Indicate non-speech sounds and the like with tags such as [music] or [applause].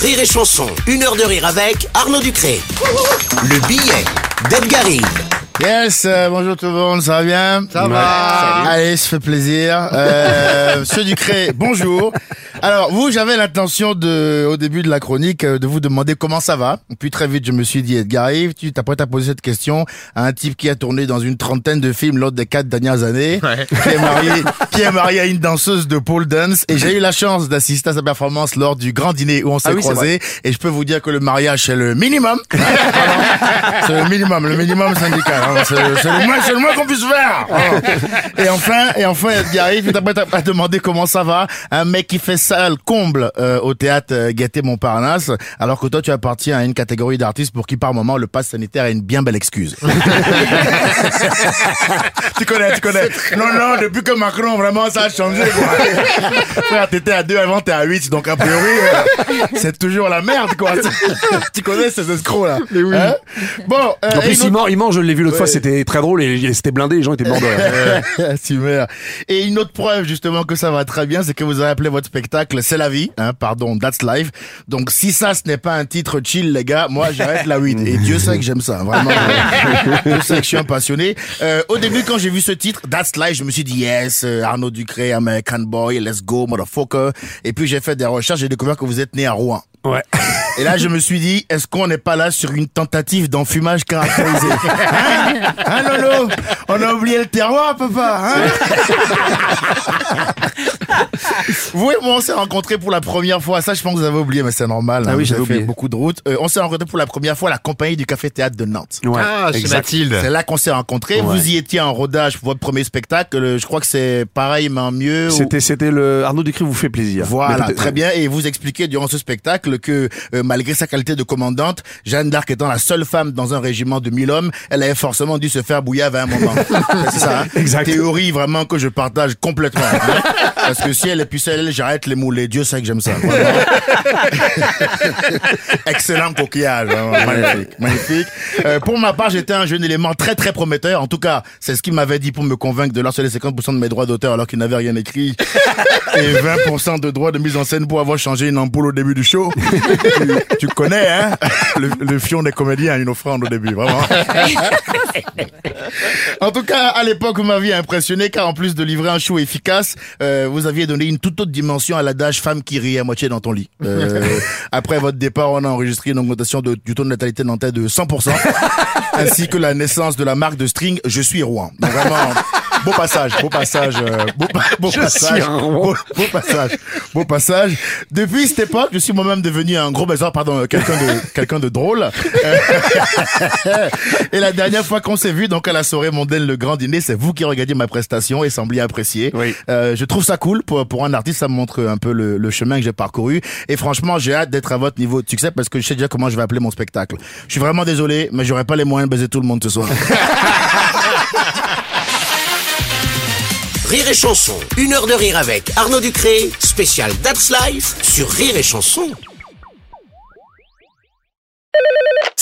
Rire et chanson, une heure de rire avec Arnaud Ducré. Le billet d'Edgarine. Yes, euh, bonjour tout le monde, ça va bien Ça va Allez, ça fait plaisir. Euh, [laughs] Monsieur Ducré, bonjour. Alors, vous, j'avais l'intention de, au début de la chronique, euh, de vous demander comment ça va. Puis très vite, je me suis dit, Edgar Yves, tu t'apprêtes à poser cette question à un type qui a tourné dans une trentaine de films lors des quatre dernières années, qui, est marié, qui est marié à une danseuse de pole dance, et j'ai eu la chance d'assister à sa performance lors du grand dîner où on s'est oui, croisés, et je peux vous dire que le mariage, c'est le minimum. [laughs] c'est le minimum, le minimum syndical. hein. C'est le moins, c'est le moins qu'on puisse faire. [laughs] Et enfin, et enfin, il arrive, il t'apprête à, à demander comment ça va. Un mec qui fait ça le comble euh, au théâtre euh, Gaîté Montparnasse, alors que toi, tu appartiens à une catégorie d'artistes pour qui, par moment, le pass sanitaire est une bien belle excuse. [laughs] tu connais, tu connais. Non, non, depuis que Macron, vraiment, ça a changé. quoi. [laughs] Frère, t'étais à 2 avant, t'es à 8, donc a priori, euh, c'est toujours la merde, quoi. [laughs] tu connais ces escrocs-là. Hein bon, euh, En plus, une il ment, il ment, je l'ai vu l'autre Ouais. fois, c'était très drôle et c'était blindé, les gens étaient morts de rire. Super. Et une autre preuve justement que ça va très bien, c'est que vous avez appelé votre spectacle C'est la vie, hein, pardon, That's Life. Donc si ça ce n'est pas un titre chill les gars, moi j'arrête la weed. Et Dieu sait que j'aime ça, vraiment. [laughs] Dieu sait que je suis un passionné. Euh, au début quand j'ai vu ce titre That's Life, je me suis dit yes, euh, Arnaud Ducré, American Boy, let's go motherfucker. Et puis j'ai fait des recherches, j'ai découvert que vous êtes né à Rouen. Ouais. Et là, je me suis dit, est-ce qu'on n'est pas là sur une tentative d'enfumage caractérisé [laughs] Hein Hein, Lolo? On a oublié le terroir, papa hein? [laughs] Vous et moi, on s'est rencontrés pour la première fois. Ça, je pense que vous avez oublié, mais c'est normal. Ah hein, oui, j'avais oublié. beaucoup de routes. Euh, on s'est rencontrés pour la première fois à la compagnie du Café Théâtre de Nantes. Ouais. Ah, chez. Mathilde. C'est là qu'on s'est rencontrés. Ouais. Vous y étiez en rodage pour votre premier spectacle. Euh, Je crois que c'est pareil, mais en mieux. ou- C'était, c'était le Arnaud Ducré vous fait plaisir. Voilà, très bien. Et vous expliquez durant ce spectacle que euh, malgré sa qualité de commandante, Jeanne d'Arc étant la seule femme dans un régiment de 1000 hommes, elle avait forcément dû se faire bouillir à un moment. [laughs] C'est ça. Hein Exact. Théorie vraiment que je partage complètement. hein. Parce que si elle est j'arrête les moulets. Dieu sait que j'aime ça. [laughs] Excellent coquillage. hein. Magnifique. Magnifique. Euh, pour ma part, j'étais un jeune élément très très prometteur. En tout cas, c'est ce qu'il m'avait dit pour me convaincre de lancer les 50% de mes droits d'auteur alors qu'il n'avait rien écrit. [laughs] Et 20% de droits de mise en scène pour avoir changé une ampoule au début du show. tu, tu connais, hein? Le, le fion des comédiens, une offrande au début, vraiment. [laughs] En tout cas, à l'époque, vous m'aviez impressionné car en plus de livrer un show efficace, euh, vous aviez donné une toute autre dimension à l'adage femme qui rit à moitié dans ton lit. Euh, [laughs] après votre départ, on a enregistré une augmentation de- du taux de natalité nantais de 100%, [laughs] ainsi que la naissance de la marque de string Je suis Rouen. Donc vraiment, beau passage, beau passage, euh, beau, beau passage, beau, beau passage, beau passage. Depuis cette époque, je suis moi-même devenu un gros baiser, pardon, euh, quelqu'un de quelqu'un de drôle. [laughs] Et la dernière fois qu'on s'est vu, donc à la soirée mondaine Le Grand Dîner, c'est vous qui regardiez ma prestation et sembliez apprécier. Oui. Euh, je trouve ça cool pour pour un artiste, ça me montre un peu le, le chemin que j'ai parcouru. Et franchement, j'ai hâte d'être à votre niveau de succès parce que je sais déjà comment je vais appeler mon spectacle. Je suis vraiment désolé, mais j'aurais pas les moyens de baiser tout le monde ce soir. [laughs] Rire et chanson, une heure de rire avec Arnaud Ducré, spécial That's Life sur Rire et chanson.